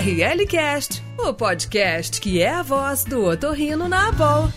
ORLcast, o podcast que é a voz do otorrino na Abol.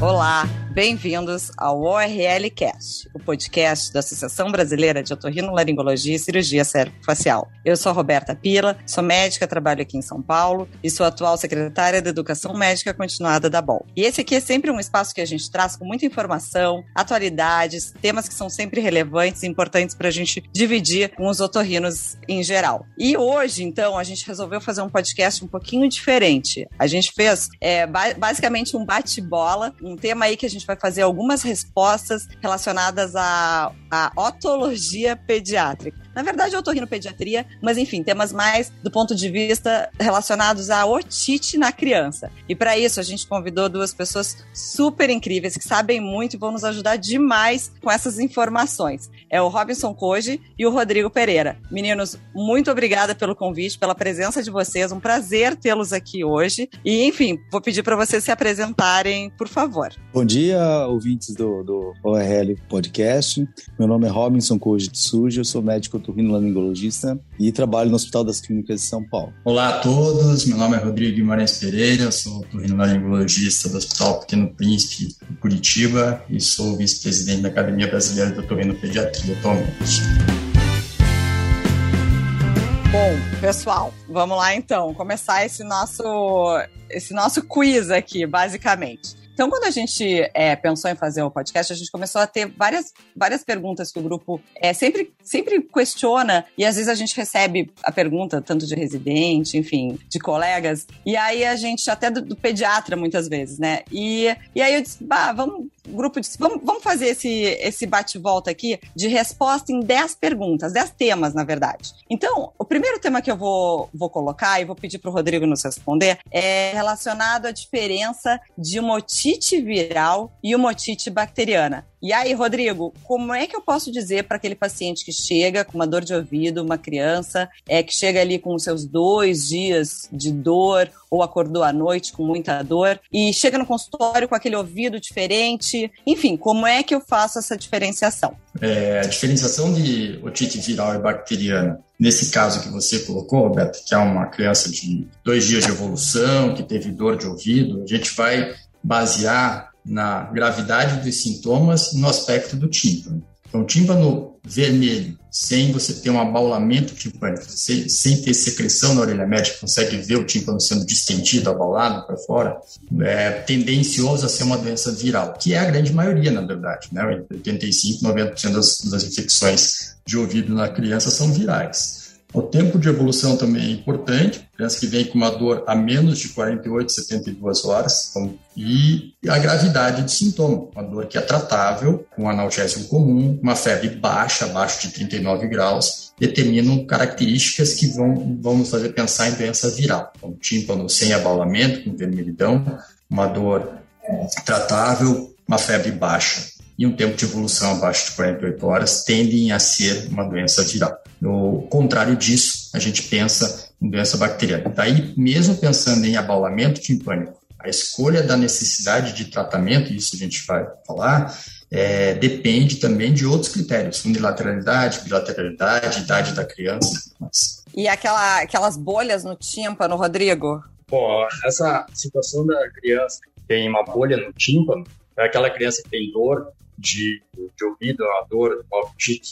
Olá, Bem-vindos ao ORL Cast, o podcast da Associação Brasileira de Otorrinolaringologia e Cirurgia Cérebro-Facial. Eu sou a Roberta Pila, sou médica, trabalho aqui em São Paulo e sou atual secretária da Educação Médica Continuada da BOL. E esse aqui é sempre um espaço que a gente traz com muita informação, atualidades, temas que são sempre relevantes e importantes para a gente dividir com os otorrinos em geral. E hoje, então, a gente resolveu fazer um podcast um pouquinho diferente. A gente fez é, basicamente um bate-bola, um tema aí que a gente gente vai fazer algumas respostas relacionadas à, à otologia pediátrica. Na verdade, eu pediatria, mas enfim, temas mais do ponto de vista relacionados à otite na criança. E para isso, a gente convidou duas pessoas super incríveis que sabem muito e vão nos ajudar demais com essas informações. É o Robinson Koji e o Rodrigo Pereira. Meninos, muito obrigada pelo convite, pela presença de vocês. Um prazer tê-los aqui hoje. E, enfim, vou pedir para vocês se apresentarem, por favor. Bom dia, ouvintes do, do ORL Podcast. Meu nome é Robinson Koji Tsuji, eu sou médico otorrinolaringologista e trabalho no Hospital das Clínicas de São Paulo. Olá a todos, meu nome é Rodrigo Guimarães Pereira, sou otorrinolaringologista do Hospital Pequeno Príncipe, em Curitiba, e sou vice-presidente da Academia Brasileira de Otorrinopediatria atualmente. Bom, pessoal, vamos lá então, começar esse nosso, esse nosso quiz aqui, basicamente. Então, quando a gente é, pensou em fazer o podcast, a gente começou a ter várias, várias perguntas que o grupo é, sempre, sempre questiona, e às vezes a gente recebe a pergunta, tanto de residente, enfim, de colegas, e aí a gente, até do, do pediatra muitas vezes, né? E, e aí eu disse, bah, vamos, grupo disse, vamos, vamos fazer esse, esse bate-volta aqui de resposta em 10 perguntas, 10 temas, na verdade. Então, o primeiro tema que eu vou, vou colocar, e vou pedir para o Rodrigo nos responder, é relacionado à diferença de uma otite viral e uma otite bacteriana. E aí, Rodrigo, como é que eu posso dizer para aquele paciente que chega com uma dor de ouvido, uma criança, é que chega ali com os seus dois dias de dor ou acordou à noite com muita dor e chega no consultório com aquele ouvido diferente? Enfim, como é que eu faço essa diferenciação? É, a diferenciação de otite viral e bacteriana Nesse caso que você colocou, Roberto, que é uma criança de dois dias de evolução, que teve dor de ouvido, a gente vai basear na gravidade dos sintomas no aspecto do tímpano. Então, tímpano vermelho, sem você ter um abaulamento timpânico, sem, sem ter secreção na orelha média, consegue ver o tímpano sendo distendido, abaulado para fora, é tendencioso a ser uma doença viral, que é a grande maioria, na verdade. Né? 85, 90% das, das infecções de ouvido na criança são virais. O tempo de evolução também é importante, criança que vem com uma dor a menos de 48, 72 horas, então, e a gravidade de sintoma, uma dor que é tratável, com um analgésico comum, uma febre baixa, abaixo de 39 graus, determinam características que vão, vão nos fazer pensar em doença viral, como tímpano sem abaulamento, com vermelhidão, uma dor tratável, uma febre baixa e um tempo de evolução abaixo de 48 horas tendem a ser uma doença viral. No contrário disso, a gente pensa em doença bacteriana. Daí, mesmo pensando em abaulamento timpânico, a escolha da necessidade de tratamento, isso a gente vai falar, é, depende também de outros critérios, unilateralidade, bilateralidade, idade da criança. Mas... E aquela, aquelas bolhas no tímpano, Rodrigo? Bom, essa situação da criança que tem uma bolha no tímpano, é aquela criança que tem dor de, de ouvido, uma dor,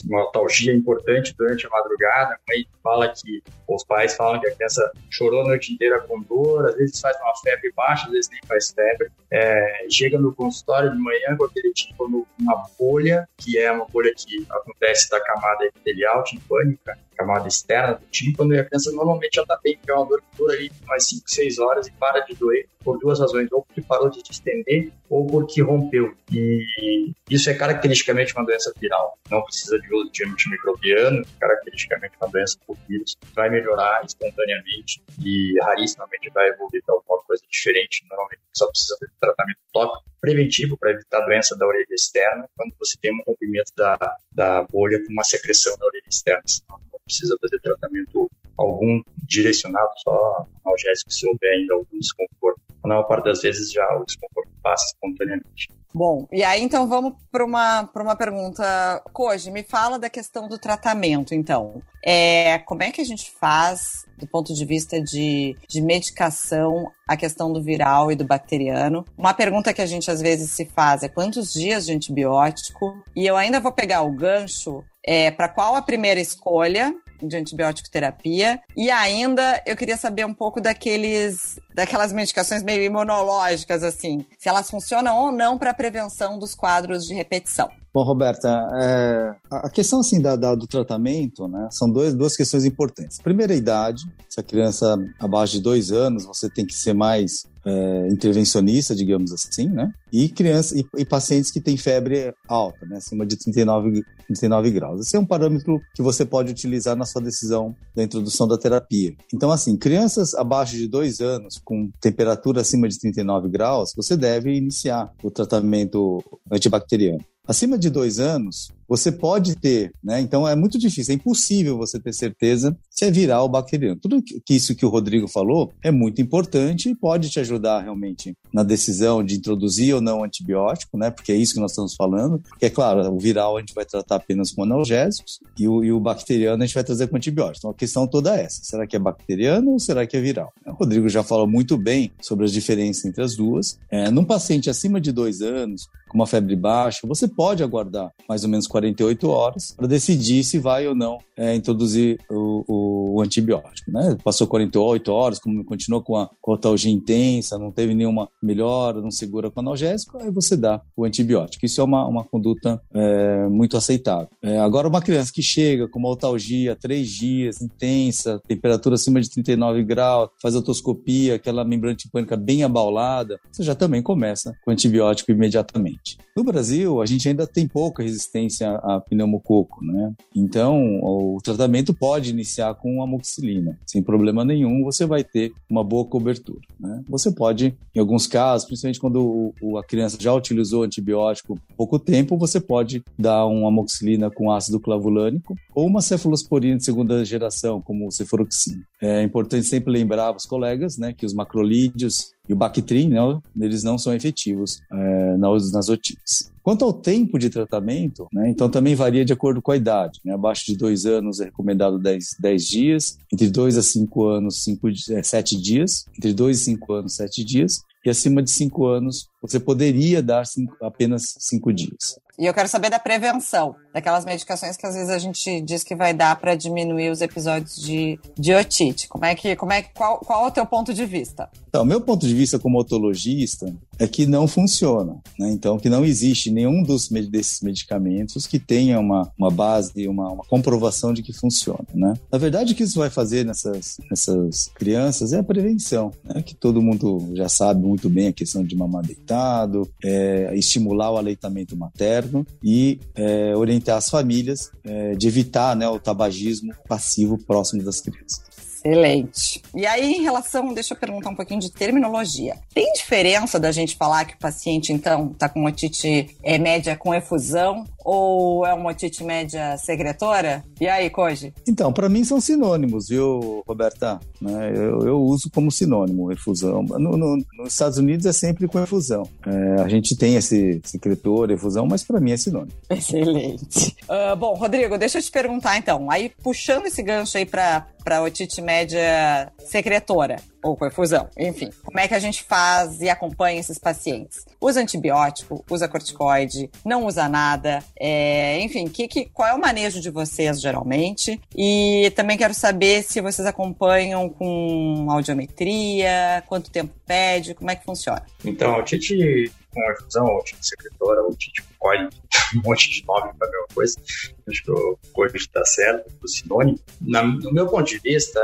uma, altalgia importante durante a madrugada. A mãe fala que, os pais falam que a criança chorou a noite inteira com dor, às vezes faz uma febre baixa, às vezes nem faz febre. É, chega no consultório de manhã com aquele tipo uma bolha, que é uma bolha que acontece da camada epitelial timpânica, camada externa do tímpano, e a criança normalmente já está bem, porque é uma dor que dura ali mais 5, 6 horas e para de doer por duas razões, ou parou de distender ou porque rompeu. E isso é caracteristicamente uma doença viral. Não precisa de uso de antimicrobiano, caracteristicamente uma doença por vírus. Vai melhorar espontaneamente e rarissimamente vai evoluir para alguma coisa diferente. Normalmente só precisa de tratamento tópico preventivo para evitar a doença da orelha externa quando você tem um rompimento da, da bolha com uma secreção da orelha externa. Senão não precisa fazer tratamento algum direcionado só analgésico se houver ainda algum desconforto. Na maior parte das vezes já o desconforto passa espontaneamente. Bom, e aí então vamos para uma, uma pergunta. Koji, me fala da questão do tratamento, então. É, como é que a gente faz, do ponto de vista de, de medicação, a questão do viral e do bacteriano? Uma pergunta que a gente às vezes se faz é quantos dias de antibiótico? E eu ainda vou pegar o gancho é, para qual a primeira escolha de antibiótico terapia. E ainda eu queria saber um pouco daqueles daquelas medicações meio imunológicas, assim, se elas funcionam ou não para prevenção dos quadros de repetição. Bom, Roberta, é, a questão assim da, da, do tratamento, né, são dois, duas questões importantes. Primeira, a idade. Se a criança abaixo de dois anos, você tem que ser mais é, intervencionista, digamos assim, né? E crianças e, e, pacientes que têm febre alta, né, acima de 39, 39 graus. Esse é um parâmetro que você pode utilizar na sua decisão da introdução da terapia. Então, assim, crianças abaixo de dois anos com temperatura acima de 39 graus, você deve iniciar o tratamento antibacteriano. Acima de dois anos, você pode ter, né? Então é muito difícil, é impossível você ter certeza se é viral ou bacteriano. Tudo que isso que o Rodrigo falou é muito importante e pode te ajudar realmente na decisão de introduzir ou não antibiótico, né? Porque é isso que nós estamos falando. Que é claro, o viral a gente vai tratar apenas com analgésicos e o, e o bacteriano a gente vai trazer com antibióticos. Então a questão toda é essa: será que é bacteriano ou será que é viral? O Rodrigo já falou muito bem sobre as diferenças entre as duas. É, num paciente acima de dois anos, com uma febre baixa, você pode aguardar mais ou menos 48 horas para decidir se vai ou não é, introduzir o, o, antibiótico. Né? Passou 48 horas, como continuou com a cotalgia intensa, não teve nenhuma melhora, não segura com analgésico, aí você dá o antibiótico. Isso é uma, uma conduta é, muito aceitável. É, agora, uma criança que chega com uma otalgia três dias, intensa, temperatura acima de 39 graus, faz otoscopia, aquela membrana tipânica bem abaulada, você já também começa com antibiótico imediatamente. No Brasil, a gente ainda tem pouca resistência a pneumococo, né? Então, o tratamento pode iniciar com amoxicilina. Sem problema nenhum, você vai ter uma boa cobertura, né? Você pode, em alguns casos, principalmente quando a criança já utilizou antibiótico pouco tempo, você pode dar uma amoxicilina com ácido clavulânico ou uma cefalosporina de segunda geração, como o cefuroxima. É importante sempre lembrar os colegas, né, que os macrolídeos e o Bactrim, né, eles não são efetivos é, nas, otites. Quanto ao tempo de tratamento, né, então também varia de acordo com a idade. Né? Abaixo de dois anos é recomendado 10, 10 dias, entre 2 a 5 anos, 5, é, 7 dias, entre 2 e 5 anos, 7 dias, e acima de 5 anos, você poderia dar cinco, apenas 5 dias. E eu quero saber da prevenção, daquelas medicações que às vezes a gente diz que vai dar para diminuir os episódios de, de otite. Como é que, como é qual, qual é o teu ponto de vista? Então, meu ponto de vista como otologista é que não funciona. Né? Então, que não existe nenhum dos, desses medicamentos que tenha uma, uma base, uma, uma comprovação de que funciona. Né? Na verdade, o que isso vai fazer nessas, nessas crianças é a prevenção, né? que todo mundo já sabe muito bem a questão de mamar deitado, é, estimular o aleitamento materno e é, orientar as famílias é, de evitar né, o tabagismo passivo próximo das crianças. Excelente. E aí, em relação, deixa eu perguntar um pouquinho de terminologia. Tem diferença da gente falar que o paciente, então, está com otite é, média com efusão ou é uma otite média secretora? E aí, Koji? Então, para mim são sinônimos, viu, Roberta? Né? Eu, eu, uso como sinônimo efusão. No, no, nos Estados Unidos é sempre com efusão. É, a gente tem esse secretor, efusão, mas para mim é sinônimo. Excelente. Uh, bom, Rodrigo, deixa eu te perguntar então. Aí, puxando esse gancho aí para para otite média secretora ou com efusão, enfim. Como é que a gente faz e acompanha esses pacientes? Usa antibiótico, usa corticoide, não usa nada, é, enfim, que, que, qual é o manejo de vocês geralmente? E também quero saber se vocês acompanham com audiometria, quanto tempo pede, como é que funciona? Então, a otite com efusão, ou otite secretora, ou otite com um monte de nome para a mesma coisa. Acho que o corpo está certo, o sinônimo. Na, no meu ponto de vista,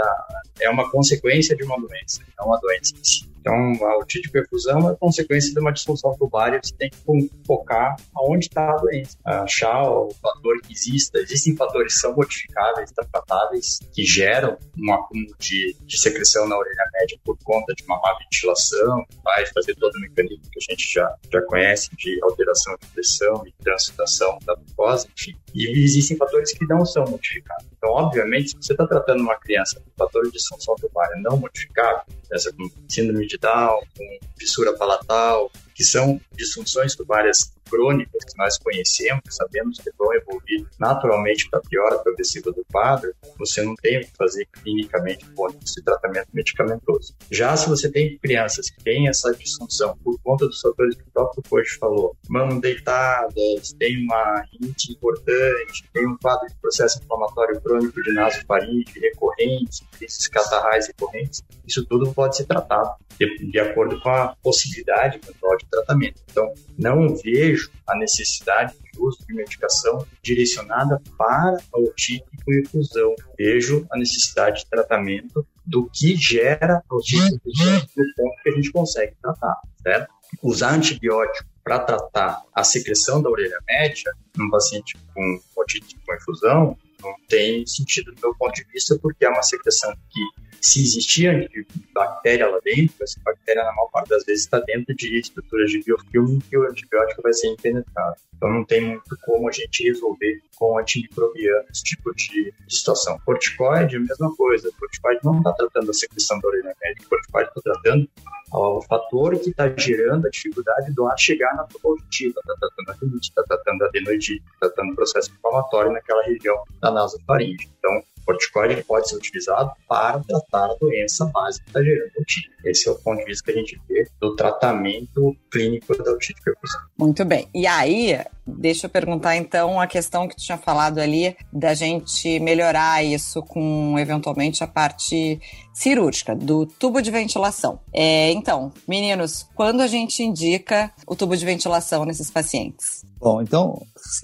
é uma consequência de uma doença, não uma doença em si. Então, a otite perfusão é consequência de uma disfunção tubária, você tem que focar aonde está a doença, achar o fator que exista. Existem fatores que são modificáveis, tratáveis, que geram um acúmulo de, de secreção na orelha média por conta de uma má ventilação, vai fazer todo o mecanismo que a gente já, já conhece de alteração de pressão e transitação da mucosa, enfim. E existem fatores que não são modificáveis. Então, obviamente, se você está tratando uma criança com fator de disfunção tubária não modificável, essa com síndrome de Down, com fissura palatal, que são disfunções tubárias crônicas que nós conhecemos, sabemos que vão evoluir naturalmente para pior progressiva do quadro, você não tem o que fazer clinicamente com esse tratamento medicamentoso. Já se você tem crianças que têm essa disfunção por conta dos fatores que o próprio coach falou, mão deitadas, tem uma rinite importante, tem um quadro de processo inflamatório crônico de nasofaringe recorrente, crises catarrais recorrentes, isso tudo pode ser tratado de, de acordo com a possibilidade eventual de tratamento. Então, não vejo a necessidade de uso de medicação direcionada para a otite com infusão. Vejo a necessidade de tratamento do que gera a otite com infusão no ponto que a gente consegue tratar, certo? Usar antibiótico para tratar a secreção da orelha média num paciente com otite com infusão não tem sentido do meu ponto de vista, porque é uma secreção que se existia bactéria lá dentro, essa na maior parte das vezes, está dentro de estruturas de biofilme que o antibiótico vai ser impenetrável. Então, não tem muito como a gente resolver com antimicrobiano esse tipo de situação. Corticoide, a mesma coisa. Corticoide não está tratando a secreção da urina médica, corticoide está tratando o fator que está gerando a dificuldade do ar chegar na tuba auditiva, está tratando a rinite, está tratando a adenoidite, está tratando o processo inflamatório naquela região da nasofaringe. Então, corticoide pode ser utilizado para tratar a doença básica que está gerando otite. Esse é o ponto de vista que a gente vê do tratamento clínico da otite percussiva. Muito bem. E aí, deixa eu perguntar então a questão que tu tinha falado ali da gente melhorar isso com eventualmente a parte cirúrgica do tubo de ventilação. É, então, meninos, quando a gente indica o tubo de ventilação nesses pacientes? Bom, então,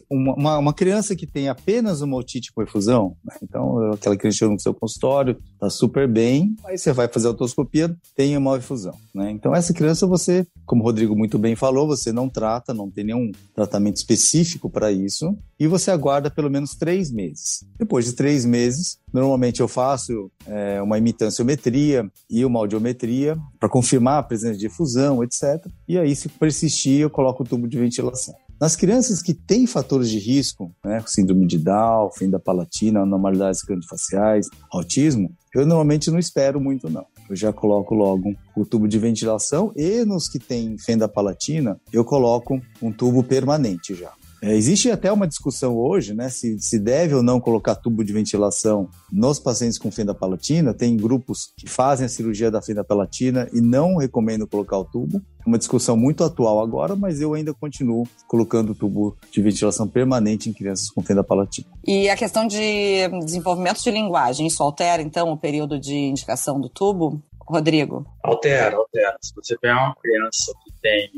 uma, uma criança que tem apenas uma otite por efusão, né? então aquela criança chega no seu consultório, está super bem, aí você vai fazer a otoscopia, tem uma efusão. Né? Então, essa criança você, como o Rodrigo muito bem falou, você não trata, não tem nenhum tratamento específico para isso, e você aguarda pelo menos três meses. Depois de três meses, normalmente eu faço é, uma imitanciometria e uma audiometria para confirmar a presença de efusão, etc. E aí, se persistir, eu coloco o tubo de ventilação. Nas crianças que têm fatores de risco, né, síndrome de Down, fenda palatina, anormalidades craniofaciais, autismo, eu normalmente não espero muito não. Eu já coloco logo o tubo de ventilação e nos que têm fenda palatina, eu coloco um tubo permanente já. É, existe até uma discussão hoje, né, se, se deve ou não colocar tubo de ventilação nos pacientes com fenda palatina. Tem grupos que fazem a cirurgia da fenda palatina e não recomendam colocar o tubo. É uma discussão muito atual agora, mas eu ainda continuo colocando tubo de ventilação permanente em crianças com fenda palatina. E a questão de desenvolvimento de linguagem, isso altera então o período de indicação do tubo? Rodrigo? Altera, altera. Se você pegar uma criança que tem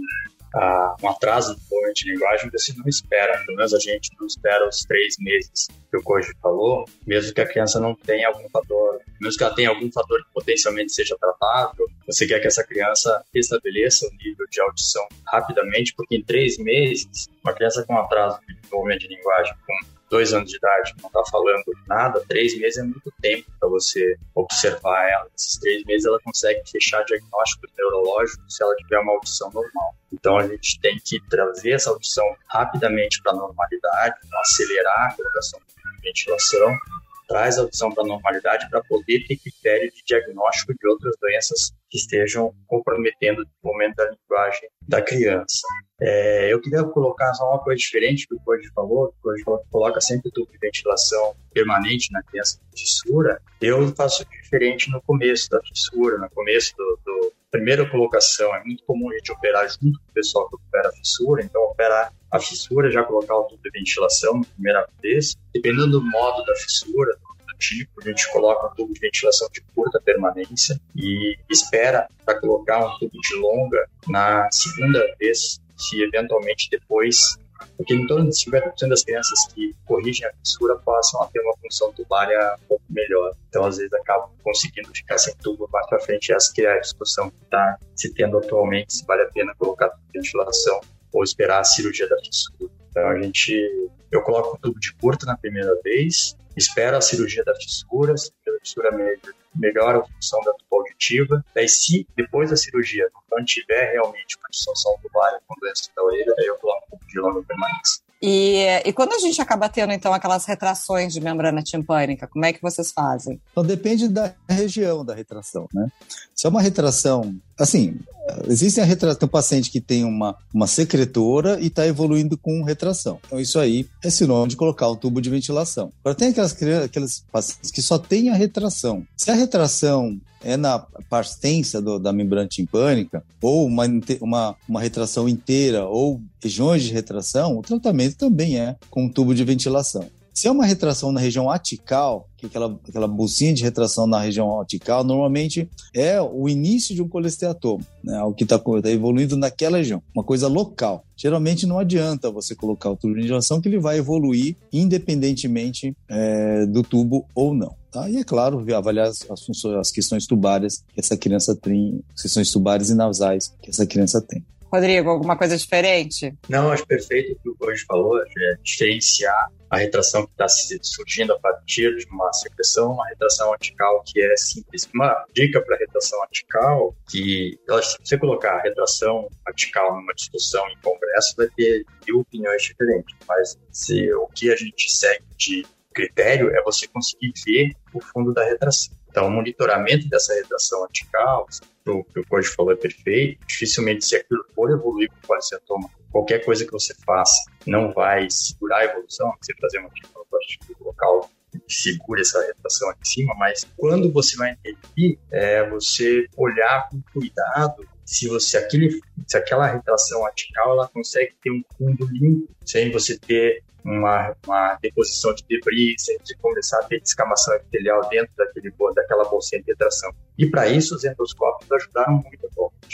uh, um atraso no de linguagem, você não espera, pelo menos a gente não espera os três meses que o Koji falou, mesmo que a criança não tenha algum fator, mesmo que ela tenha algum fator que potencialmente seja tratável, você quer que essa criança restabeleça o nível de audição rapidamente, porque em três meses, uma criança com atraso de desenvolvimento de linguagem, com dois anos de idade, não está falando nada, três meses é muito tempo para você observar ela. Nesses três meses ela consegue fechar diagnóstico neurológico se ela tiver uma audição normal. Então a gente tem que trazer essa audição rapidamente para a normalidade, acelerar a colocação de ventilação, traz a audição para a normalidade para poder ter critério de diagnóstico de outras doenças que estejam comprometendo o desenvolvimento da linguagem da criança. É, eu queria colocar só uma coisa diferente que o Cody falou, que o Cody coloca sempre tubo de ventilação permanente na criança com fissura. Eu faço diferente no começo da fissura, no começo do, do primeira colocação. É muito comum a gente operar junto com o pessoal que opera a fissura, então operar a fissura, já colocar o tubo de ventilação na primeira vez. Dependendo do modo da fissura, tipo, a gente coloca um tubo de ventilação de curta permanência e espera para colocar um tubo de longa na segunda vez se eventualmente depois, porque em torno de 50% das crianças que corrigem a fissura passam a ter uma função tubária um pouco melhor. Então, às vezes, acabam conseguindo ficar sem tubo mais para frente. Essa que é a discussão que está se tendo atualmente, se vale a pena colocar ventilação ou esperar a cirurgia da fissura. Então, a gente, eu coloco o tubo de curta na primeira vez, espero a cirurgia da fissura, a fissura média melhora a função da tuba auditiva. Daí, se depois da cirurgia não tiver realmente uma dissolução tubular com doença da orelha, aí eu coloco de longa permanência. E, e quando a gente acaba tendo, então, aquelas retrações de membrana timpânica, como é que vocês fazem? Então, depende da região da retração, né? Se é uma retração, assim, existe a retração, tem um paciente que tem uma, uma secretora e está evoluindo com retração. Então, isso aí é sinônimo de colocar o tubo de ventilação. Agora, tem aquelas, aqueles pacientes que só têm a retração. Se a retração é na extensa do, da membrana timpânica, ou uma, uma, uma retração inteira, ou regiões de retração, o tratamento também é com um tubo de ventilação. Se é uma retração na região atical, que é aquela, aquela bolsinha de retração na região atical, normalmente é o início de um colesteatoma, né? O que está tá evoluindo naquela região, uma coisa local. Geralmente não adianta você colocar o tubo de ventilação, que ele vai evoluir independentemente é, do tubo ou não. Tá? E é claro, avaliar as, as, funções, as questões tubárias que essa criança tem, questões tubárias e nasais que essa criança tem. Rodrigo, alguma coisa diferente? Não, acho perfeito o que o Jorge falou, é diferenciar a retração que está surgindo a partir de uma secreção, uma retração atical que é simples. Uma dica para retração atical, que se você colocar a retração atical numa discussão em congresso, vai ter mil opiniões diferentes, mas se, o que a gente segue de critério é você conseguir ver o fundo da retração. Então, o monitoramento dessa retração atical, o que o Code falou é perfeito, dificilmente se aquilo for evoluir com policetoma, qualquer coisa que você faça não vai segurar a evolução, você fazer uma tipo local que segure essa retração aqui em cima, mas quando você vai intervir, é você olhar com cuidado se você aquele se aquela retração atical ela consegue ter um fundo limpo sem você ter uma, uma deposição de debris, de começar a ter descamação epitelial dentro daquele, daquela bolsinha de retração. E para isso, os endoscópios ajudaram muito,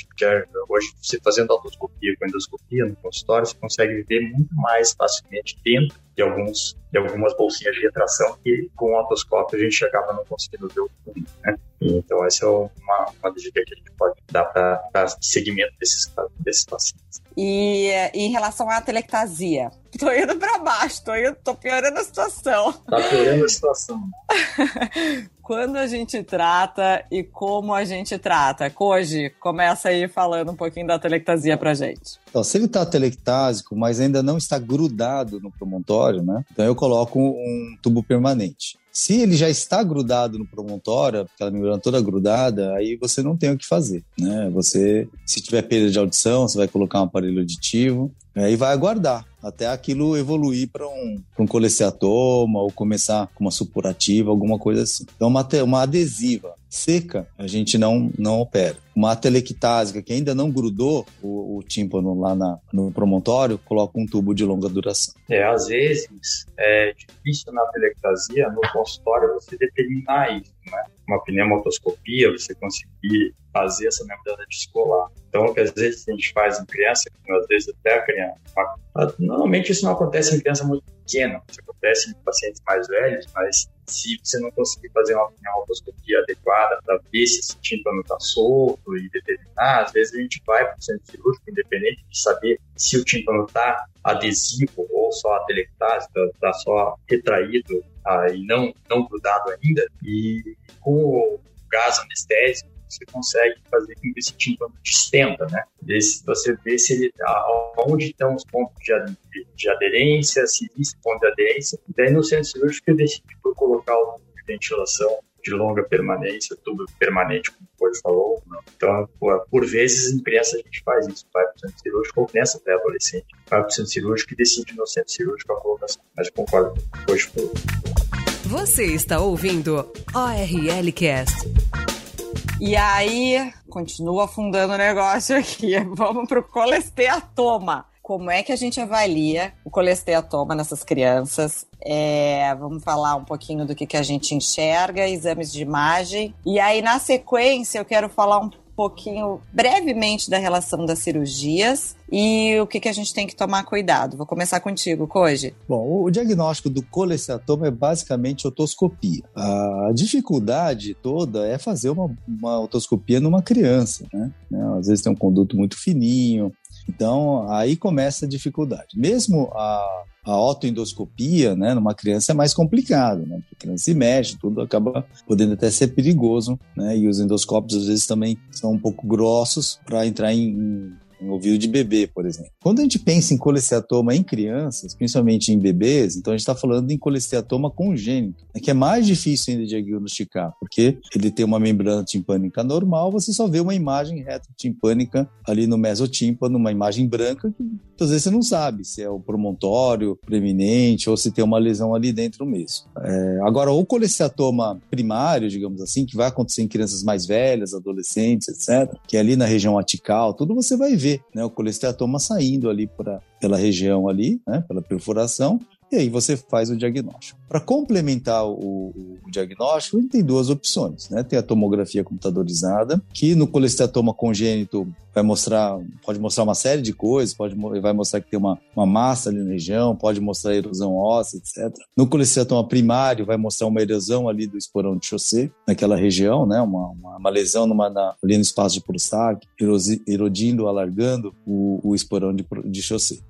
porque hoje, você fazendo endoscopia com endoscopia no consultório, você consegue ver muito mais facilmente dentro de, alguns, de algumas bolsinhas de retração que com o otoscópio a gente acaba não conseguindo ver o fundo. Né? Então, essa é uma, uma dica que a gente pode dar para segmento desses, desses pacientes. E em relação à telectasia, tô indo para baixo, tô, indo, tô piorando a situação. Tá piorando a situação. Quando a gente trata e como a gente trata? Koji, começa aí falando um pouquinho da telectasia pra gente. Então, se ele está telectásico, mas ainda não está grudado no promontório, né? Então eu coloco um tubo permanente. Se ele já está grudado no promontório, aquela membrana toda grudada, aí você não tem o que fazer, né? Você, se tiver perda de audição, você vai colocar um aparelho auditivo é, e vai aguardar até aquilo evoluir para um, um colesteatoma ou começar com uma supurativa, alguma coisa assim. Então, uma, uma adesiva seca, a gente não, não opera. Uma telectásica que ainda não grudou o, o tímpano lá na, no promontório, coloca um tubo de longa duração. É, às vezes é difícil na telectasia, no consultório, você determinar isso, né? Uma pneumotoscopia, você conseguir fazer essa membrana descolar. Então, o que às vezes a gente faz em criança, às vezes até a criança. Normalmente isso não acontece em criança muito pequena, isso acontece em pacientes mais velhos, mas se você não conseguir fazer uma pneumotoscopia adequada para ver se esse tímpano está solto e determinar, às vezes a gente vai para o centro cirúrgico, independente de saber se o tímpano está adesivo ou só a telectase, está tá só retraído ah, e não, não grudado ainda, e com o gás anestésico, você consegue fazer com que esse tímpano distenda, né? Você vê se ele, aonde estão os pontos de, de aderência, se existe ponto de aderência. E daí no centro cirúrgico eu decidi por colocar o de ventilação de longa permanência, tubo permanente, como o Jorge falou. Não. Então, por, por, vezes, em criança a gente faz isso, vai para o centro cirúrgico, ou criança até adolescente, vai para o centro cirúrgico e decide no centro cirúrgico a colocação. Mas concordo com o falou. Você está ouvindo ORL Cast. E aí, continua afundando o negócio aqui. Vamos para o colesteatoma. Como é que a gente avalia o colesteatoma nessas crianças? É, vamos falar um pouquinho do que, que a gente enxerga, exames de imagem. E aí, na sequência, eu quero falar um pouquinho brevemente da relação das cirurgias e o que, que a gente tem que tomar cuidado. Vou começar contigo, Koji. Bom, o diagnóstico do colesteatoma é basicamente otoscopia. A dificuldade toda é fazer uma, uma otoscopia numa criança, né? Às vezes tem um conduto muito fininho, então, aí começa a dificuldade. Mesmo a, a autoendoscopia, né, numa criança é mais complicado, né? Porque a criança se mexe, tudo acaba podendo até ser perigoso, né? E os endoscópios às vezes também são um pouco grossos para entrar em, em em ouvido de bebê, por exemplo. Quando a gente pensa em colesteatoma em crianças, principalmente em bebês, então a gente está falando em colesteatoma congênito, né, que é mais difícil ainda de diagnosticar, porque ele tem uma membrana timpânica normal, você só vê uma imagem retrotimpânica ali no mesotímpano, uma imagem branca, que às vezes você não sabe se é o promontório preeminente ou se tem uma lesão ali dentro mesmo. É, agora, o colesteatoma primário, digamos assim, que vai acontecer em crianças mais velhas, adolescentes, etc., que é ali na região atical, tudo você vai ver, né? O colesteatoma saindo ali pra, pela região ali, né? Pela perfuração, e aí você faz o diagnóstico. Para complementar o, o, diagnóstico, ele tem duas opções, né? Tem a tomografia computadorizada, que no colestatoma congênito vai mostrar, pode mostrar uma série de coisas, pode, vai mostrar que tem uma, uma massa ali na região, pode mostrar erosão óssea, etc. No colestatoma primário, vai mostrar uma erosão ali do esporão de chaussée, naquela região, né? Uma, uma, uma lesão numa, na, ali no espaço de Prostac, erodindo, alargando o, o esporão de, de.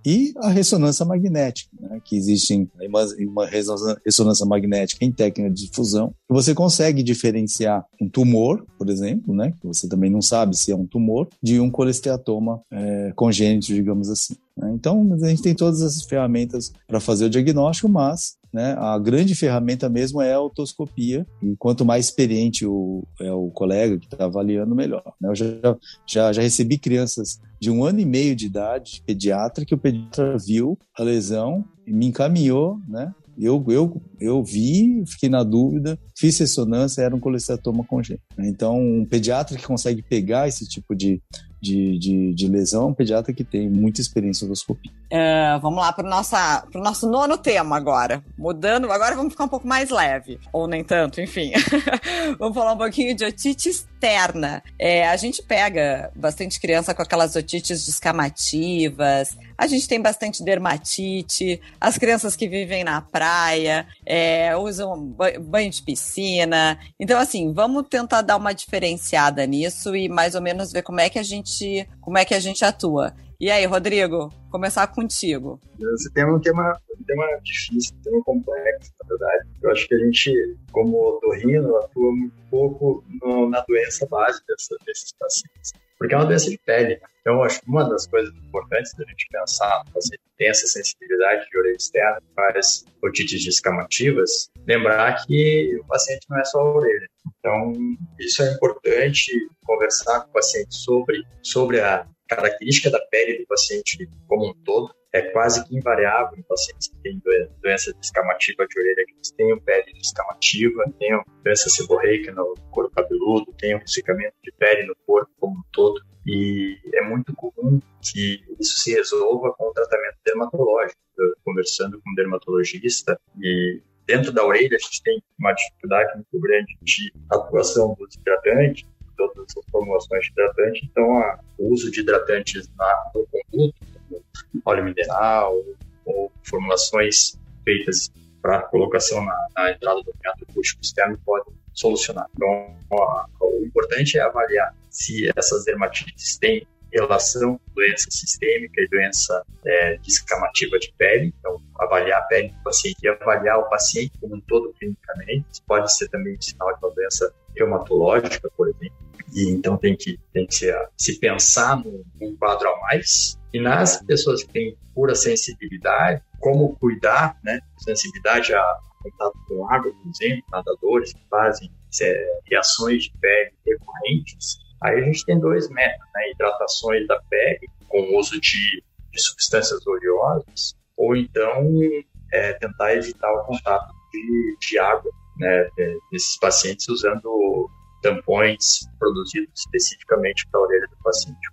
E a ressonância magnética, né? Que existe uma, uma ressonância magnética em técnica de difusão, você consegue diferenciar um tumor, por exemplo, né? Que você também não sabe se é um tumor, de um colesteatoma é, congênito, digamos assim. Né? Então, a gente tem todas essas ferramentas para fazer o diagnóstico, mas né, a grande ferramenta mesmo é a otoscopia, e quanto mais experiente o, é o colega que está avaliando, melhor. Né? Eu já, já, já recebi crianças de um ano e meio de idade, pediatra, que o pediatra viu a lesão e me encaminhou né, eu, eu, eu vi, fiquei na dúvida, fiz ressonância, era um colestatoma congênito. Então, um pediatra que consegue pegar esse tipo de, de, de, de lesão, é um pediatra que tem muita experiência em endoscopia. É, vamos lá para o nosso nono tema agora. Mudando, agora vamos ficar um pouco mais leve, ou nem tanto, enfim. vamos falar um pouquinho de otite externa. É, a gente pega bastante criança com aquelas otites descamativas, a gente tem bastante dermatite, as crianças que vivem na praia, é, usam banho de piscina. Então, assim, vamos tentar dar uma diferenciada nisso e mais ou menos ver como é que a gente, como é que a gente atua. E aí, Rodrigo, começar contigo. Esse tema é um tema, um tema difícil, um tema complexo, na verdade. Eu acho que a gente, como otorrino, atua muito pouco no, na doença dessa, desses pacientes, porque é uma doença de pele. Então, acho que uma das coisas importantes da gente pensar que tem essa sensibilidade de orelha externa, várias otites descamativas, lembrar que o paciente não é só a orelha. Então, isso é importante conversar com o paciente sobre, sobre a característica da pele do paciente como um todo. É quase que invariável em pacientes que têm doença descamativa de orelha, que eles tenham pele descamativa, tenham doença seborreica no couro cabeludo, tenham ressecamento de pele no corpo como um todo. E é muito comum que isso se resolva com o tratamento dermatológico. Eu, conversando com um dermatologista e dentro da orelha a gente tem uma dificuldade muito grande de atuação dos hidratantes, todas as formulações de hidratante, então a, o uso de hidratantes na, no conduto, óleo mineral ou formulações feitas para colocação na, na, entrada do meato acústico externo podem solucionar. Então, o importante é avaliar se essas dermatites têm relação doença sistêmica e doença é, descamativa de pele. Então, avaliar a pele do paciente e avaliar o paciente como um todo clinicamente. Isso pode ser também um sinal de uma doença reumatológica, por exemplo. E então tem que, tem que se, se pensar num quadro a mais. E nas pessoas que têm pura sensibilidade, como cuidar, né? Sensibilidade a contato com água, por exemplo, nadadores que fazem é, reações de pele recorrentes. Aí a gente tem dois métodos, né? Hidratações da pele com o uso de, de substâncias oleosas, ou então é, tentar evitar o contato de, de água né, desses pacientes usando tampões produzidos especificamente para a orelha do paciente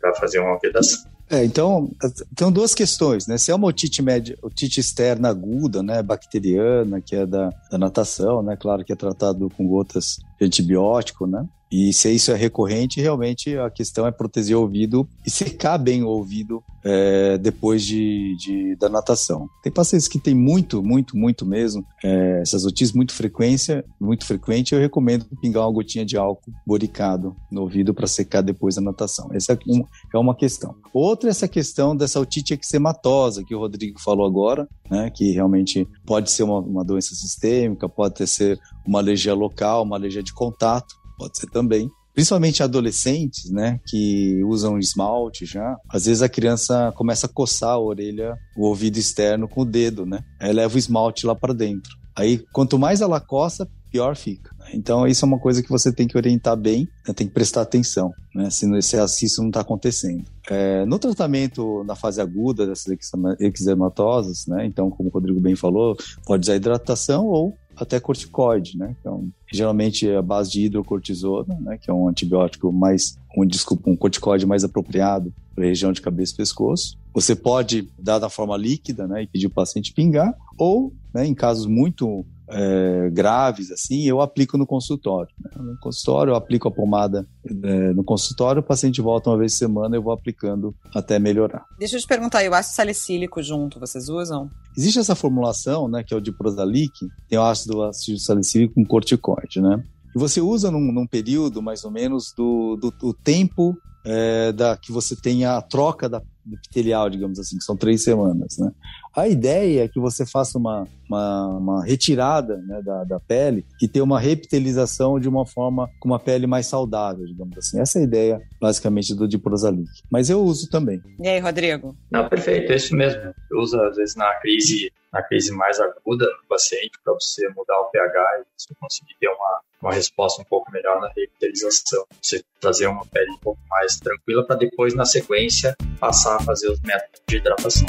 para fazer uma vedação. É, então, tem duas questões, né? Se é uma otite, média, otite externa aguda, né, bacteriana, que é da, da natação, né? Claro que é tratado com gotas de antibiótico, né? E se isso é recorrente, realmente a questão é proteger o ouvido e secar bem o ouvido é, depois de, de, da natação. Tem pacientes que tem muito, muito, muito mesmo, é, essas otites muito frequência, muito frequente, eu recomendo pingar uma gotinha de álcool boricado no ouvido para secar depois da natação. Essa é, um, é uma questão. Outra é essa questão dessa otite eczematosa que o Rodrigo falou agora, né, que realmente pode ser uma, uma doença sistêmica, pode ser uma alergia local, uma alergia de contato, pode ser também. principalmente adolescentes, né, que usam esmalte já, às vezes a criança começa a coçar a orelha, o ouvido externo com o dedo, né? Aí leva o esmalte lá para dentro. Aí, quanto mais ela coça, pior fica. Então, isso é uma coisa que você tem que orientar bem, né? tem que prestar atenção, né? se, se isso não está acontecendo. É, no tratamento na fase aguda dessas eczematosas, né? então, como o Rodrigo bem falou, pode usar hidratação ou até corticoide, né? Então, geralmente é a base de hidrocortisona, né? Que é um antibiótico mais, um, desculpa, um corticoide mais apropriado para a região de cabeça e pescoço. Você pode dar da forma líquida, né? E pedir o paciente pingar, ou, né, em casos muito é, graves, assim, eu aplico no consultório. Né? No consultório, eu aplico a pomada é, no consultório, o paciente volta uma vez por semana, eu vou aplicando até melhorar. Deixa eu te perguntar, o ácido salicílico junto, vocês usam? Existe essa formulação, né, que é o de Prosalic, tem o ácido, ácido salicílico com corticoide, né? E você usa num, num período, mais ou menos, do, do, do tempo é, da, que você tem a troca da epitelial, digamos assim, que são três semanas, né? A ideia é que você faça uma, uma, uma retirada né, da, da pele e ter uma repitelização de uma forma com uma pele mais saudável, digamos assim. Essa é a ideia, basicamente, do Diprosalic. Mas eu uso também. E aí, Rodrigo? Não, perfeito, é isso mesmo. Eu uso, às vezes, na crise, na crise mais aguda do paciente, para você mudar o pH e você conseguir ter uma, uma resposta um pouco melhor na revitalização. Você trazer uma pele um pouco mais tranquila para depois, na sequência, passar a fazer os métodos de hidratação.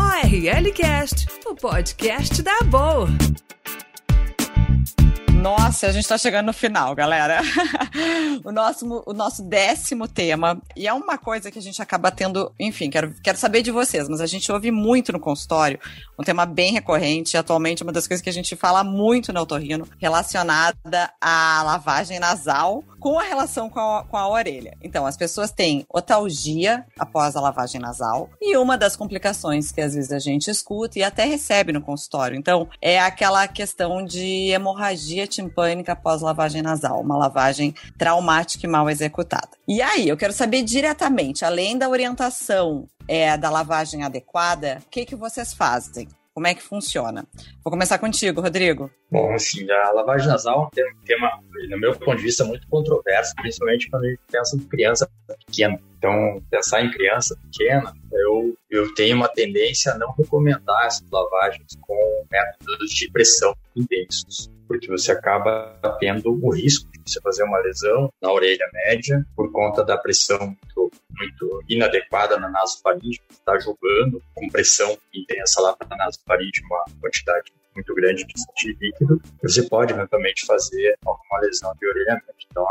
ORL Cast, o podcast da Boa. Nossa, a gente está chegando no final, galera. o, nosso, o nosso décimo tema. E é uma coisa que a gente acaba tendo. Enfim, quero, quero saber de vocês, mas a gente ouve muito no consultório. Um tema bem recorrente. Atualmente, uma das coisas que a gente fala muito no Autorrino relacionada à lavagem nasal com a relação com a, com a orelha. Então, as pessoas têm otalgia após a lavagem nasal. E uma das complicações que às vezes a gente escuta e até recebe no consultório. Então, é aquela questão de hemorragia timpânica após lavagem nasal, uma lavagem traumática e mal executada. E aí, eu quero saber diretamente, além da orientação é, da lavagem adequada, o que, que vocês fazem? Como é que funciona? Vou começar contigo, Rodrigo. Bom, assim, a lavagem nasal é um tema, no meu ponto de vista, muito controverso, principalmente quando a gente pensa em criança pequena. Então, pensar em criança pequena, eu, eu tenho uma tendência a não recomendar essas lavagens com métodos de pressão intensos porque você acaba tendo o risco de você fazer uma lesão na orelha média por conta da pressão muito, inadequada na nasofaringe, está jogando com pressão intensa lá para a nasofaringe uma quantidade muito grande de líquido, você pode eventualmente fazer alguma lesão de orelha média. Então,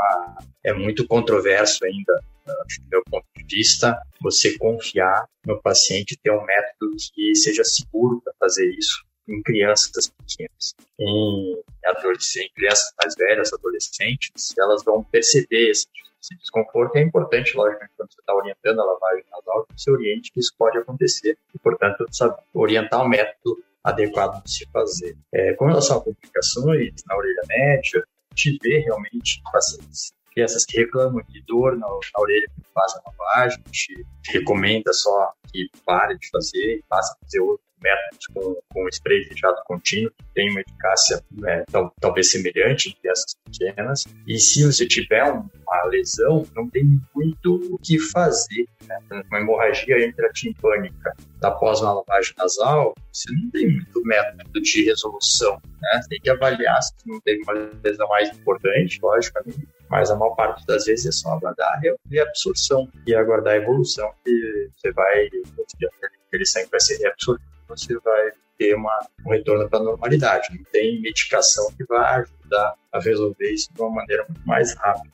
é muito controverso ainda do meu ponto de vista, você confiar no paciente ter um método que seja seguro para fazer isso em crianças pequenas. Em, adolescentes, em crianças mais velhas, adolescentes, elas vão perceber esse, esse desconforto. É importante, logicamente, quando você está orientando a lavagem nasal, que você oriente que isso pode acontecer. E, portanto, sabe, orientar o método adequado de se fazer. É, com relação a complicações na orelha média, a gente vê realmente pacientes crianças que reclamam de dor na, na orelha que fazem a lavagem, a gente recomenda só que pare de fazer e passe a fazer outro métodos com, com spray jato contínuo, tem uma eficácia é, tal, talvez semelhante em crianças pequenas. E se você tiver uma lesão, não tem muito o que fazer. Né? Uma hemorragia intratimpânica após uma lavagem nasal, você não tem muito método de resolução. Né? Você tem que avaliar se não teve uma lesão mais importante, logicamente, mas a maior parte das vezes é só aguardar a reabsorção e aguardar a evolução que você vai conseguir. Ele sempre vai ser reabsorvido você vai ter uma, um retorno para a normalidade. Não tem medicação que vai ajudar a resolver isso de uma maneira muito mais rápida.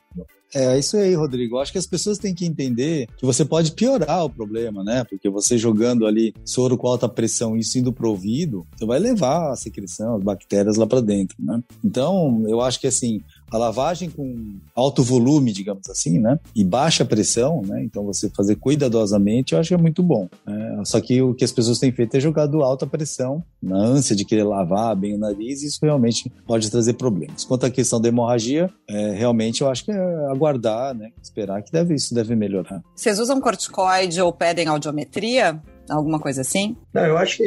É, isso aí, Rodrigo. Acho que as pessoas têm que entender que você pode piorar o problema, né? Porque você jogando ali soro com alta pressão e isso indo pro ouvido, você vai levar a secreção, as bactérias lá para dentro, né? Então, eu acho que assim, a lavagem com alto volume, digamos assim, né? E baixa pressão, né? Então você fazer cuidadosamente, eu acho que é muito bom. Né? Só que o que as pessoas têm feito é jogado alta pressão, na ânsia de querer lavar bem o nariz, e isso realmente pode trazer problemas. Quanto à questão da hemorragia, é, realmente eu acho que é aguardar, né? Esperar que deve, isso deve melhorar. Vocês usam corticoide ou pedem audiometria? Alguma coisa assim? Não, eu acho que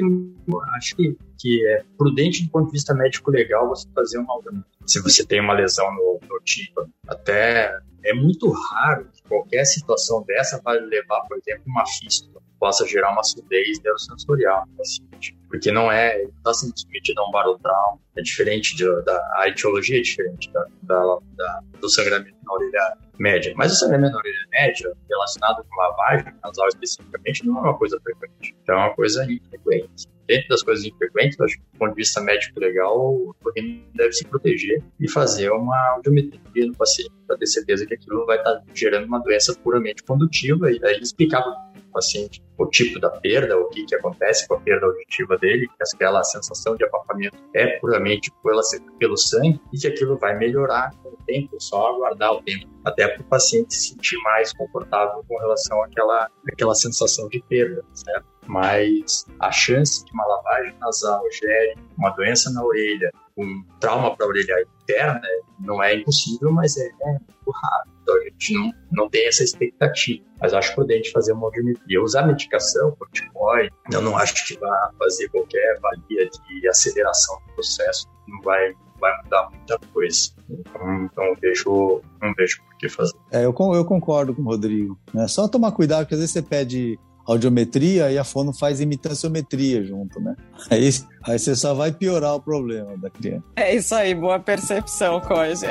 acho que, que é prudente do ponto de vista médico legal você fazer uma se você tem uma lesão no, no tímpano. Até é muito raro que qualquer situação dessa vai levar, por exemplo, uma fístula possa gerar uma surdez neurosensorial no paciente. Porque não é, ele está sendo submetido a um barotrauma, é diferente de, da, a etiologia é diferente da, da, da, do sangramento na orelha média. Mas o sangramento na orelha média, relacionado com lavagem nasal especificamente, não é uma coisa frequente. Então é uma coisa infrequente dentro das coisas infrequentes, acho que do ponto de vista médico legal, torrino deve se proteger e fazer uma audiometria no paciente para ter certeza que aquilo vai estar gerando uma doença puramente condutiva e aí o paciente o tipo da perda, o que, que acontece com a perda auditiva dele, que aquela sensação de abafamento é puramente pela, pelo sangue e que aquilo vai melhorar com o tempo, só aguardar o tempo, até para o paciente se sentir mais confortável com relação àquela, àquela sensação de perda, certo? mas a chance de uma lavagem nasal gere uma doença na orelha, um trauma para a orelha interna, não é impossível, mas é, é muito raro. Então a gente não, não tem essa expectativa. Mas acho prudente fazer uma audiometria. Usar medicação, corticoide, eu não acho que vai fazer qualquer valia de aceleração do processo. Não vai, vai mudar muita coisa. Então, então vejo, não vejo por que fazer. É, eu, eu concordo com o Rodrigo. É só tomar cuidado, porque às vezes você pede audiometria e a fono faz imitanciometria junto, né? Aí, aí você só vai piorar o problema da criança. É isso aí, boa percepção, Coja.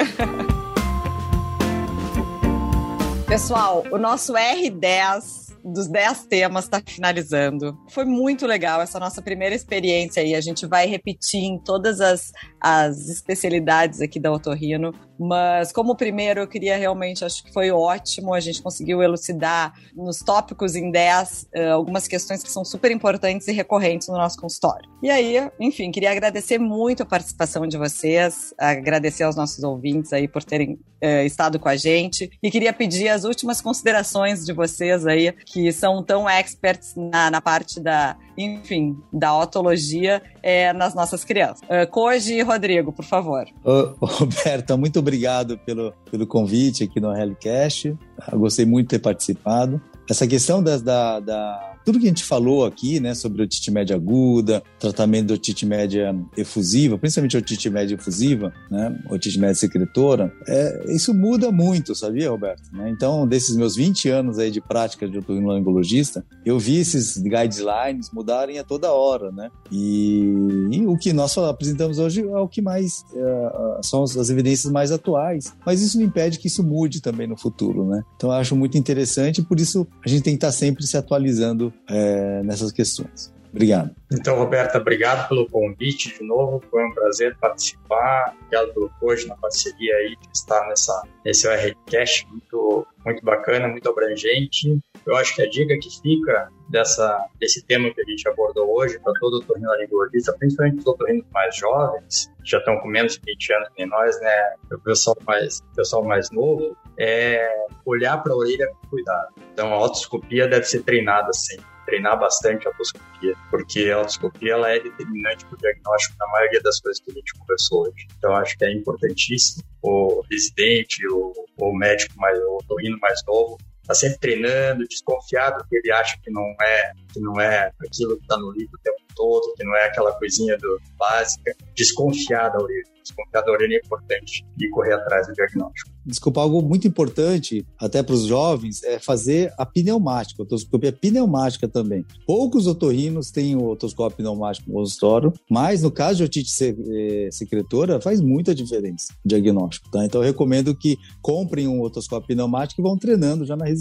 Pessoal, o nosso R10 dos 10 temas está finalizando. Foi muito legal essa nossa primeira experiência aí. A gente vai repetir em todas as, as especialidades aqui da Otorrino. Mas como primeiro, eu queria realmente, acho que foi ótimo, a gente conseguiu elucidar nos tópicos em 10 uh, eh, algumas questões que são super importantes e recorrentes no nosso consultório. E aí, enfim, queria agradecer muito a participação de vocês, agradecer aos nossos ouvintes aí por terem uh, estado com a gente e queria pedir as últimas considerações de vocês aí, que são tão experts na, na parte da, enfim, da otologia é, nas nossas crianças. Uh, Koji e Rodrigo, por favor. Ô, muito obrigado pelo, pelo convite aqui no Helicast. Eu gostei muito de ter participado. Essa questão das, da, da tudo que a gente falou aqui, né, sobre otite média aguda, tratamento de otite média efusiva, principalmente otite média efusiva, né, otite média secretora, é, isso muda muito, sabia, Roberto? Né? Então, desses meus 20 anos aí de prática de otorrinolaringologista, eu vi esses guidelines mudarem a toda hora, né? E, e o que nós apresentamos hoje é o que mais é, são as evidências mais atuais, mas isso não impede que isso mude também no futuro, né? Então, eu acho muito interessante, por isso a gente tem que estar sempre se atualizando é, nessas questões. Obrigado. Então, Roberta, obrigado pelo convite de novo. Foi um prazer participar. Obrigado pelo hoje na parceria aí de estar nessa, nesse ORCast muito, muito bacana, muito abrangente. Eu acho que a dica que fica dessa, desse tema que a gente abordou hoje para todo o otorrinolaringologista, principalmente os otorrinos mais jovens, que já estão com menos de 20 anos que nós, né? O pessoal mais, o pessoal mais novo, é olhar para a orelha com cuidado. Então, a otoscopia deve ser treinada sempre treinar bastante a otoscopia, porque a otoscopia ela é determinante para o diagnóstico da maioria das coisas que a gente conversou hoje. Então, acho que é importantíssimo o residente, o, o médico mais, o otorrino mais novo, tá sempre treinando, desconfiado que ele acha que não é que não é aquilo que está no livro o tempo todo, que não é aquela coisinha do básica, desconfiar da orelha. Desconfiar da orelha é importante e correr atrás do diagnóstico desculpa, algo muito importante, até para os jovens, é fazer a pneumática, a otoscopia pneumática também. Poucos otorrinos têm o otoscópio pneumático consultório, mas no caso de otite eh, secretora, faz muita diferença o diagnóstico, tá? Então eu recomendo que comprem um otoscópio pneumático e vão treinando já na residência.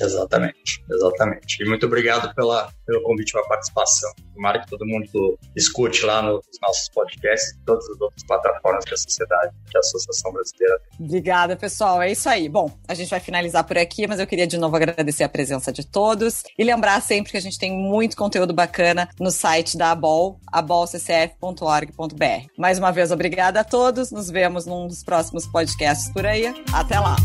Exatamente, exatamente. E muito obrigado pela, pelo convite para a participação. Tomara que todo mundo escute lá nos nossos podcasts e todas as outras plataformas que a sociedade, que a Associação Brasileira tem. Obrigada, pessoal. É isso aí. Bom, a gente vai finalizar por aqui, mas eu queria de novo agradecer a presença de todos e lembrar sempre que a gente tem muito conteúdo bacana no site da ABOL, abolccf.org.br. Mais uma vez, obrigada a todos. Nos vemos num dos próximos podcasts por aí. Até lá!